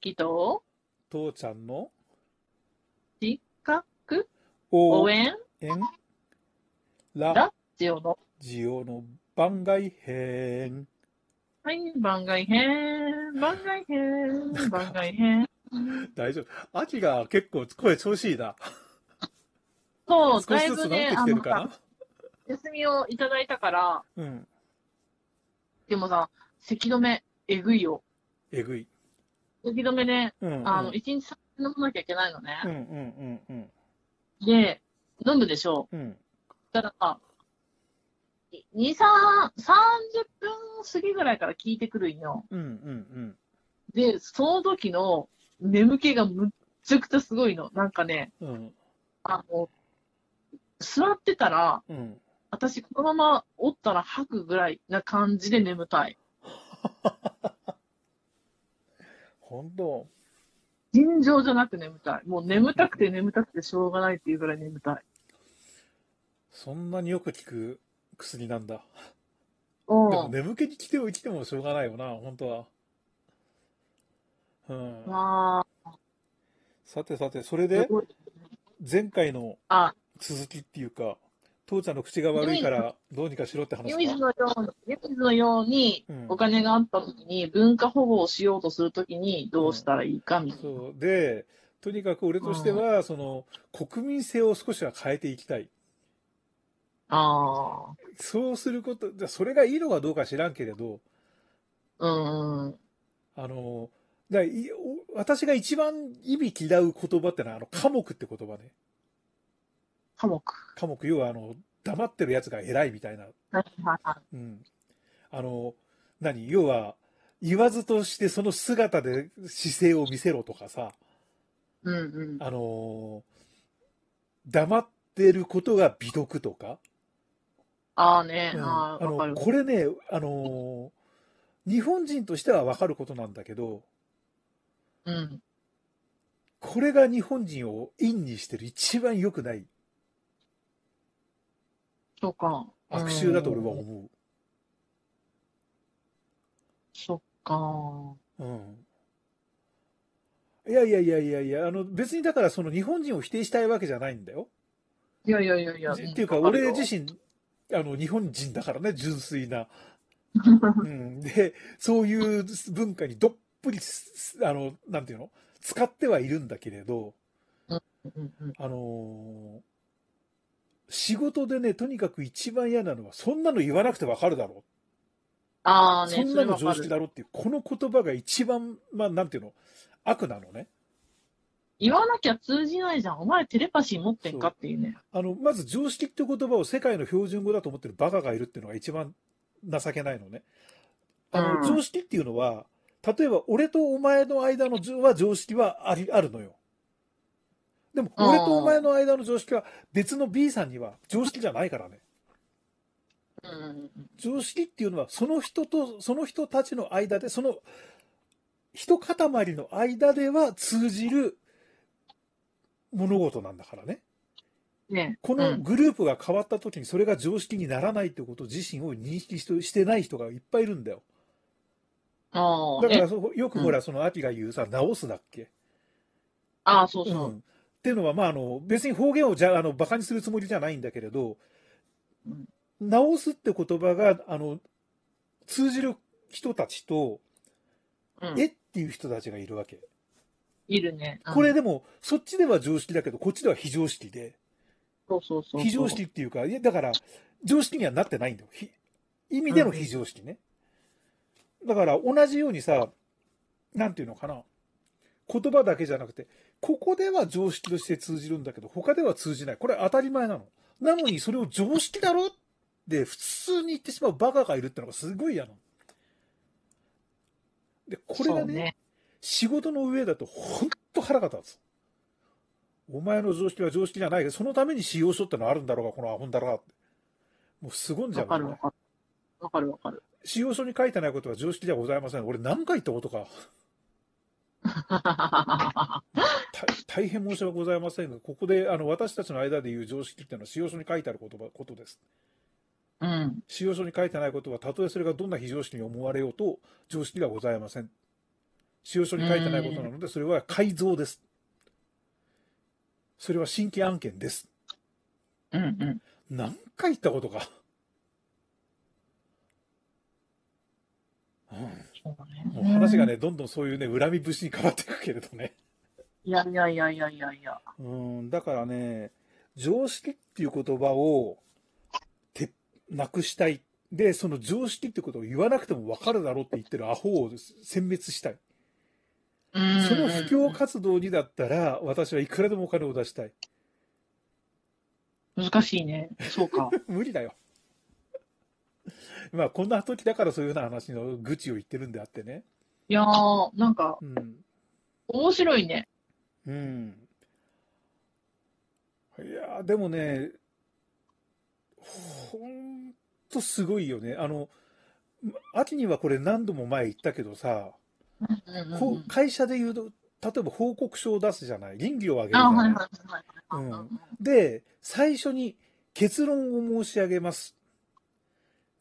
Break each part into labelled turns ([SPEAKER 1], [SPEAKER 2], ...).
[SPEAKER 1] きと
[SPEAKER 2] 父ちゃんの？
[SPEAKER 1] 自覚？
[SPEAKER 2] 応
[SPEAKER 1] 応援？
[SPEAKER 2] 援ラ
[SPEAKER 1] ラジオの、
[SPEAKER 2] ジオの番外編。
[SPEAKER 1] はい、番外編、番外編、番外編。
[SPEAKER 2] 大丈夫。秋が結構声調子いいな。
[SPEAKER 1] そう、だいぶね、あの休みをいただいたから、
[SPEAKER 2] なうん。
[SPEAKER 1] でもさ、咳止め、えぐいよ。
[SPEAKER 2] えぐい。
[SPEAKER 1] 咳止めね、
[SPEAKER 2] うん、うん。
[SPEAKER 1] あの、一日3飲まなきゃいけないのね
[SPEAKER 2] うん。うんうん
[SPEAKER 1] で、飲むでしょ。
[SPEAKER 2] うん。うん。
[SPEAKER 1] ただ、2、3、30分過ぎぐらいから効いてくるんよ。
[SPEAKER 2] うんうん
[SPEAKER 1] で、その時の眠気がむっちゃくちゃすごいの。なんかね、
[SPEAKER 2] うん。うん。
[SPEAKER 1] あの、座ってたら、
[SPEAKER 2] うん。
[SPEAKER 1] 私このままおったら吐くぐらいな感じで眠たい。
[SPEAKER 2] ほんと。
[SPEAKER 1] 尋常じゃなく眠たい。もう眠たくて眠たくてしょうがないっていうぐらい眠たい。
[SPEAKER 2] そんなによく効く薬なんだ。で
[SPEAKER 1] う
[SPEAKER 2] も
[SPEAKER 1] ん。
[SPEAKER 2] 眠気に来ておいてもしょうがないよな、本当は。うん。
[SPEAKER 1] まあ、
[SPEAKER 2] さてさて、それで、前回の
[SPEAKER 1] あ、
[SPEAKER 2] 続きっていうか、父ちゃんの口が悪いからどうにかしろって話
[SPEAKER 1] 湯水
[SPEAKER 2] か？
[SPEAKER 1] のように、湯水のように
[SPEAKER 2] うん
[SPEAKER 1] お金があった時に文化保護をしようとするときにどうしたらいいかみたいな。
[SPEAKER 2] そう。で、とにかく俺としては、その、国民性を少しは変えていきたい。
[SPEAKER 1] あ
[SPEAKER 2] そうすること、じゃあそれがいいのかどうか知らんけれど、
[SPEAKER 1] あ、うんうん。
[SPEAKER 2] あの、だいお私が一番意味嫌う言葉ってのは、あの、科目って言葉ね。
[SPEAKER 1] 科目。
[SPEAKER 2] 科目、要はあの、黙ってるやつが偉いみたいな。うん。あの、何？要は、言わずとしてその姿で姿勢を見せろとかさ、
[SPEAKER 1] い。うんうん。
[SPEAKER 2] あの、黙ってることが美徳とか、
[SPEAKER 1] ああね、
[SPEAKER 2] うん
[SPEAKER 1] あ
[SPEAKER 2] の、。これね、あの、日本人としてはわかることなんだけど、
[SPEAKER 1] うん。
[SPEAKER 2] これが日本人を陰にしてる一番良くない
[SPEAKER 1] そうか。
[SPEAKER 2] 悪臭だと俺は
[SPEAKER 1] うん
[SPEAKER 2] 思
[SPEAKER 1] そっか。
[SPEAKER 2] う。うん。いやいやいやいやいや、あの別にだからその日本人を否定したいわけじゃないんだよ。
[SPEAKER 1] いやいやいやいや。
[SPEAKER 2] じっていうか俺自身、あの日本人だからね、純粋な。うん。で、そういう文化にどっぷりす、あの、なんていうの？使ってはいるんだけれど、あのー仕事でね、とにかく一番嫌なのは、そんなの言わなくてわかるだろ
[SPEAKER 1] ああ
[SPEAKER 2] う。
[SPEAKER 1] ね、
[SPEAKER 2] そんなの。常識だろっていう、この言葉が一番、まあ、なんていうの、悪なのね。
[SPEAKER 1] 言わなきゃ通じないじゃん。お前テレパシー持ってんかっていうね。
[SPEAKER 2] あの、まず常識って言葉を世界の標準語だと思ってるバカがいるっていうのが一番情けないのね。あの、
[SPEAKER 1] うん
[SPEAKER 2] 常識っていうのは、例えば俺とお前の間の常は常識はあり、あるのよ。でも、
[SPEAKER 1] うん
[SPEAKER 2] 俺とお前の間の常識は別の B さんには常識じゃないからね。
[SPEAKER 1] うんうんうん。
[SPEAKER 2] 常識っていうのは、その人と、その人たちの間で、その、一塊の間では通じる物事なんだからね。
[SPEAKER 1] ね
[SPEAKER 2] この
[SPEAKER 1] うん
[SPEAKER 2] グループが変わった時にそれが常識にならないってこと自身を認識してない人がいっぱいいるんだよ。だからそよくほら、そのアピが言うさ、直すだっけ、
[SPEAKER 1] ああ、そう
[SPEAKER 2] うん
[SPEAKER 1] そう。
[SPEAKER 2] っていうのは、まあ、あの、別に方言をじゃあ、あの、馬鹿にするつもりじゃないんだけれど、
[SPEAKER 1] うん
[SPEAKER 2] 直すって言葉が、あの、通じる人たちと、
[SPEAKER 1] うん
[SPEAKER 2] えっていう人たちがいるわけ。
[SPEAKER 1] いるね。うん
[SPEAKER 2] これでも、そっちでは常識だけど、こっちでは非常識で、
[SPEAKER 1] そうそうそう。
[SPEAKER 2] 非常識っていうか、いやだから、常識にはなってないんだよ。ひ意味での非常識ね。だから、同じようにさ、なんていうのかな。言葉だけじゃなくて、ここでは常識として通じるんだけど、他では通じない。これ当たり前なの。なのに、それを常識だろって普通に言ってしまうバカがいるってのがすごい嫌なの。で、これがね、
[SPEAKER 1] ね。
[SPEAKER 2] 仕事の上だと本当腹が立つ。お前の常識は常識じゃないけど、そのために使用書ってのはあるんだろうが、このアホんだろうがって。もうすごんじゃうよね。
[SPEAKER 1] わかるわかる。わかるわかる。
[SPEAKER 2] 使用書に書いてないことは常識じゃございません。俺何回言ったことか。た大変申し訳ございませんが、ここであの私たちの間で言う常識っていうのは使用書に書いてある言葉ことです。
[SPEAKER 1] うん。
[SPEAKER 2] 使用書に書いてないことは、たとえそれがどんな非常識に思われようと、常識ではございません。使用書に書いてないことなので、それは改造です。それは新規案件です。
[SPEAKER 1] うんうん。
[SPEAKER 2] 何回言ったことか。うんもう
[SPEAKER 1] ね。
[SPEAKER 2] 話がね、どんどんそういうね、恨み節に変わっていくけれどね。
[SPEAKER 1] いやいやいやいやいやいや。
[SPEAKER 2] うん、だからね、常識っていう言葉を、て、なくしたい。で、その常識ってことを言わなくても分かるだろうって言ってるアホを殲滅したい。
[SPEAKER 1] うん
[SPEAKER 2] その布教活動にだったら、私はいくらでもお金を出したい。
[SPEAKER 1] 難しいね。そうか。
[SPEAKER 2] 無理だよ。まあ、こんな時だからそういうような話の愚痴を言ってるんであってね。
[SPEAKER 1] いやー、なんか、
[SPEAKER 2] うん。
[SPEAKER 1] 面白いね。
[SPEAKER 2] うん。いやーでもね、ほんとすごいよね。あの、秋にはこれ何度も前言ったけどさ、こう会社で言うと、例えば報告書を出すじゃない？倫理をあげるじ
[SPEAKER 1] あ、
[SPEAKER 2] ゃない？で、最初に結論を申し上げます。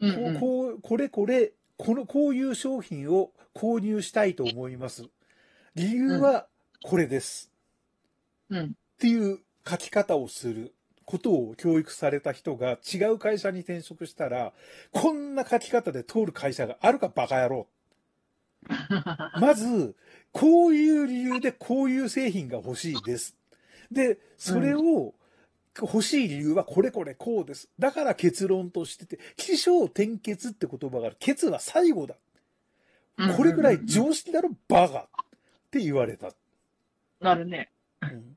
[SPEAKER 1] うんうん
[SPEAKER 2] こうこうこれこれ、この、こういう商品を購入したいと思います。理由はこれです。
[SPEAKER 1] うん。
[SPEAKER 2] っていう書き方をすることを教育された人が違う会社に転職したら、こんな書き方で通る会社があるかバカ野郎。まず、こういう理由でこういう製品が欲しいです。で、それを、欲しい理由はこれこれこうです。だから結論としてて、起承転結って言葉がある。結は最後だ。これぐらい常識だろ、バカって言われた。
[SPEAKER 1] なるね。
[SPEAKER 2] うん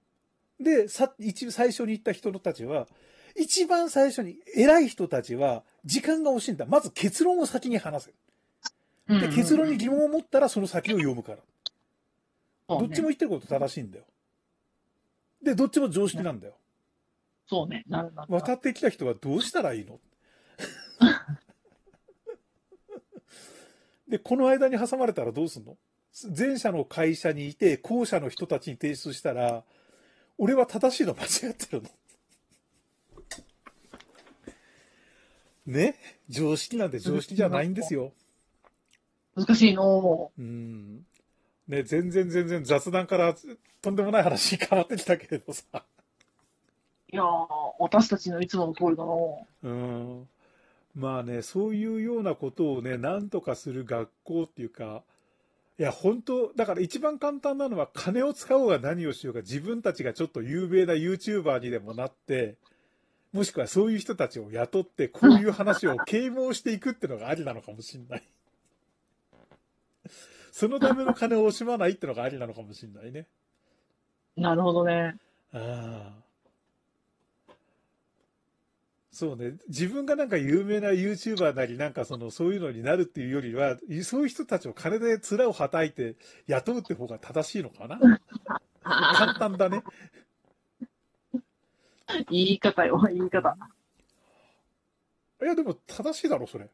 [SPEAKER 2] で、さ、一、最初に言った人たちは、一番最初に、偉い人たちは、時間が惜しいんだ。まず結論を先に話せ。で、結論に疑問を持ったらその先を読むから。
[SPEAKER 1] 問
[SPEAKER 2] どっちも言ってること正しいんだよ。で、どっちも常識なんだよ。
[SPEAKER 1] そうね。なるなる。
[SPEAKER 2] 渡ってきた人はどうしたらいいの？で、この間に挟まれたらどうすんの？前者の会社にいて、後者の人たちに提出したら、俺は正しいの間違ってるの？ね？常識なんて常識じゃないんですよ。
[SPEAKER 1] 難しいの
[SPEAKER 2] うん。ね、全然全然雑談からとんでもない話に変わってきたけれどさ。
[SPEAKER 1] いやー、私たちのいつもの通りだの
[SPEAKER 2] うん。まあね、そういうようなことをね、なんとかする学校っていうか、いや、本当だから一番簡単なのは、金を使おうが何をしようが、自分たちがちょっと有名な YouTuber にでもなって、もしくはそういう人たちを雇って、こういう話を啓蒙していくってのがありなのかもしれない。そのための金を惜しまないってのがありなのかもしれないね。
[SPEAKER 1] なるほどね。
[SPEAKER 2] ああ。そうね。自分がなんか有名な YouTuber なり、なんかその、そういうのになるっていうよりは、そういう人たちを金で面をはたいて雇うって方が正しいのかな？簡単だね。
[SPEAKER 1] 言い方よ、言い方。
[SPEAKER 2] いや、でも正しいだろ、それ。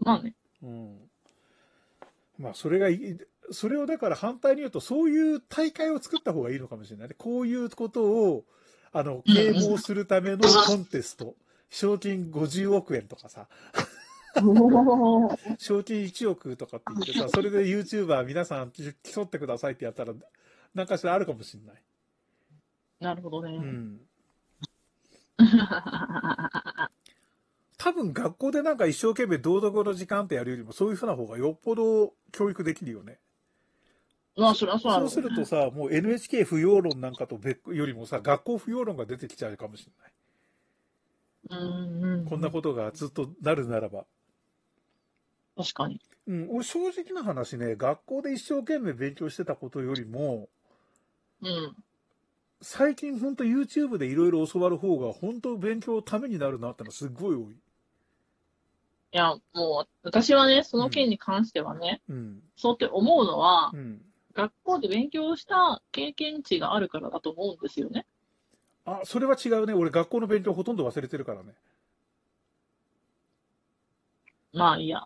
[SPEAKER 1] まあね。
[SPEAKER 2] うん。まあ、それがいい、それをだから反対に言うと、そういう大会を作った方がいいのかもしれないね。こういうことを、あの、啓蒙するためのコンテスト。賞金50億円とかさ。賞金1億とかって言ってさ、それで YouTuber 皆さん競ってくださいってやったら、なんかしらあるかもしれない。
[SPEAKER 1] なるほどね。
[SPEAKER 2] うん。多分学校でなんか一生懸命道読の時間ってやるよりも、そういうふうな方がよっぽど教育できるよね。
[SPEAKER 1] まあ、そりゃそう
[SPEAKER 2] そうするとさ、もう NHK 不要論なんかと別よりもさ、学校不要論が出てきちゃうかもしれない。
[SPEAKER 1] うんうん。
[SPEAKER 2] こんなことがずっとなるならば。
[SPEAKER 1] 確かに。
[SPEAKER 2] うん、俺正直な話ね、学校で一生懸命勉強してたことよりも、
[SPEAKER 1] うん。
[SPEAKER 2] 最近ほんと YouTube でいろいろ教わる方が本当勉強のためになるなってのはすっごい多い。
[SPEAKER 1] いや、もう、私はね、その件に関してはね、
[SPEAKER 2] うん。
[SPEAKER 1] そうって思うのは
[SPEAKER 2] う、ん。
[SPEAKER 1] 学校で勉強した経験値があるからだと思うんですよね。
[SPEAKER 2] あ、それは違うね。俺学校の勉強ほとんど忘れてるからね。
[SPEAKER 1] まあいいや。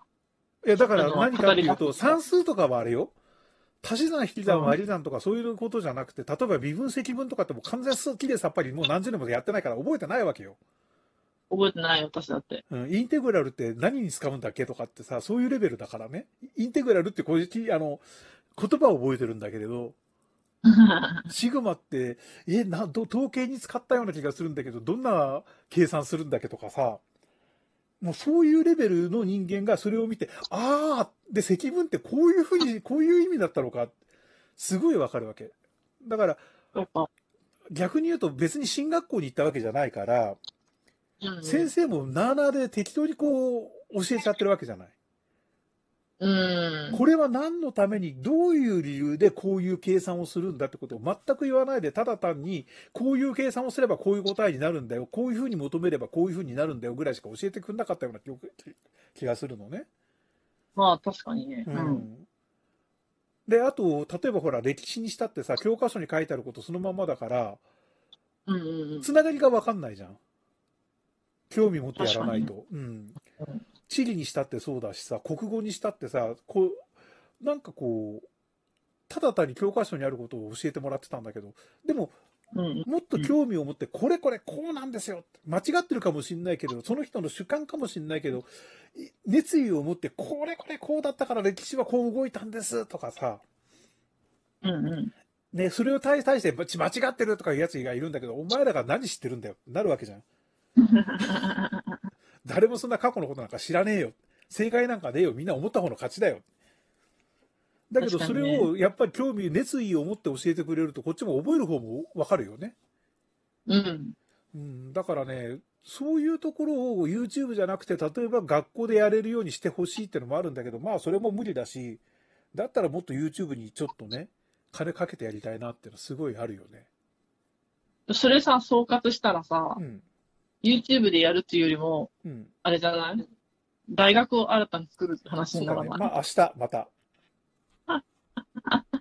[SPEAKER 2] いや、だから何かっていうと、算数とかはあれよ。足し算引き算割り算とかそういうことじゃなくて、例えば微分積分とかってもう完全好きでさっぱりもう何十年もやってないから覚えてないわけよ。
[SPEAKER 1] 覚えてないよ、私だって。
[SPEAKER 2] うん、インテグラルって何に使うんだっけとかってさ、そういうレベルだからね。インテグラルってこういう、あの、言葉を覚えてるんだけれど、シグマって、え、な、ど、統計に使ったような気がするんだけど、どんな計算するんだっけとかさ、もうそういうレベルの人間がそれを見て、ああ、で、積分ってこういうふうに、こういう意味だったのか、すごいわかるわけ。だから。逆に言うと別に進学校に行ったわけじゃないから、
[SPEAKER 1] うん
[SPEAKER 2] 先生もなあなあで適当にこう、教えちゃってるわけじゃない。
[SPEAKER 1] うん。
[SPEAKER 2] これは何のために、どういう理由でこういう計算をするんだってことを全く言わないで、ただ単に、こういう計算をすればこういう答えになるんだよ、こういうふうに求めればこういうふうになるんだよぐらいしか教えてくれなかったような気気がするのね。
[SPEAKER 1] まあ、確かにね。
[SPEAKER 2] う
[SPEAKER 1] うん。
[SPEAKER 2] ん。で、あと、例えばほら、歴史にしたってさ、教科書に書いてあることそのままだから、
[SPEAKER 1] うんうんうん。
[SPEAKER 2] つながりがわかんないじゃん。興味持ってやらないと。うん
[SPEAKER 1] うん。
[SPEAKER 2] 地理にしたってそうだしさ、国語にしたってさ、こう、なんかこう、ただ単に教科書にあることを教えてもらってたんだけど、でも、
[SPEAKER 1] うん
[SPEAKER 2] もっと興味を持って、これこれこうなんですよ間違ってるかもしれないけど、その人の主観かもしれないけど、い熱意を持って、これこれこうだったから歴史はこう動いたんですとかさ、
[SPEAKER 1] うんうん。
[SPEAKER 2] ね、それを対対して間違ってるとかいうやつがいるんだけど、お前らが何知ってるんだよなるわけじゃん。誰もそんな過去のことなんか知らねえよ。正解なんかねえよ。みんな思った方の勝ちだよ。だけど、それをやっぱり興味、熱意を持って教えてくれると、こっちも覚える方もわかるよね。
[SPEAKER 1] うん。
[SPEAKER 2] うん、だからね、そういうところを YouTube じゃなくて、例えば学校でやれるようにしてほしいってのもあるんだけど、まあそれも無理だし、だったらもっと YouTube にちょっとね、金かけてやりたいなっていうのはすごいあるよね。
[SPEAKER 1] それさ、総括したらさ
[SPEAKER 2] う、ん。
[SPEAKER 1] YouTube でやるっていうよりも、
[SPEAKER 2] うん、
[SPEAKER 1] あれじゃない？大学を新たに作るって話になかな、ね、
[SPEAKER 2] まあ、明日、また。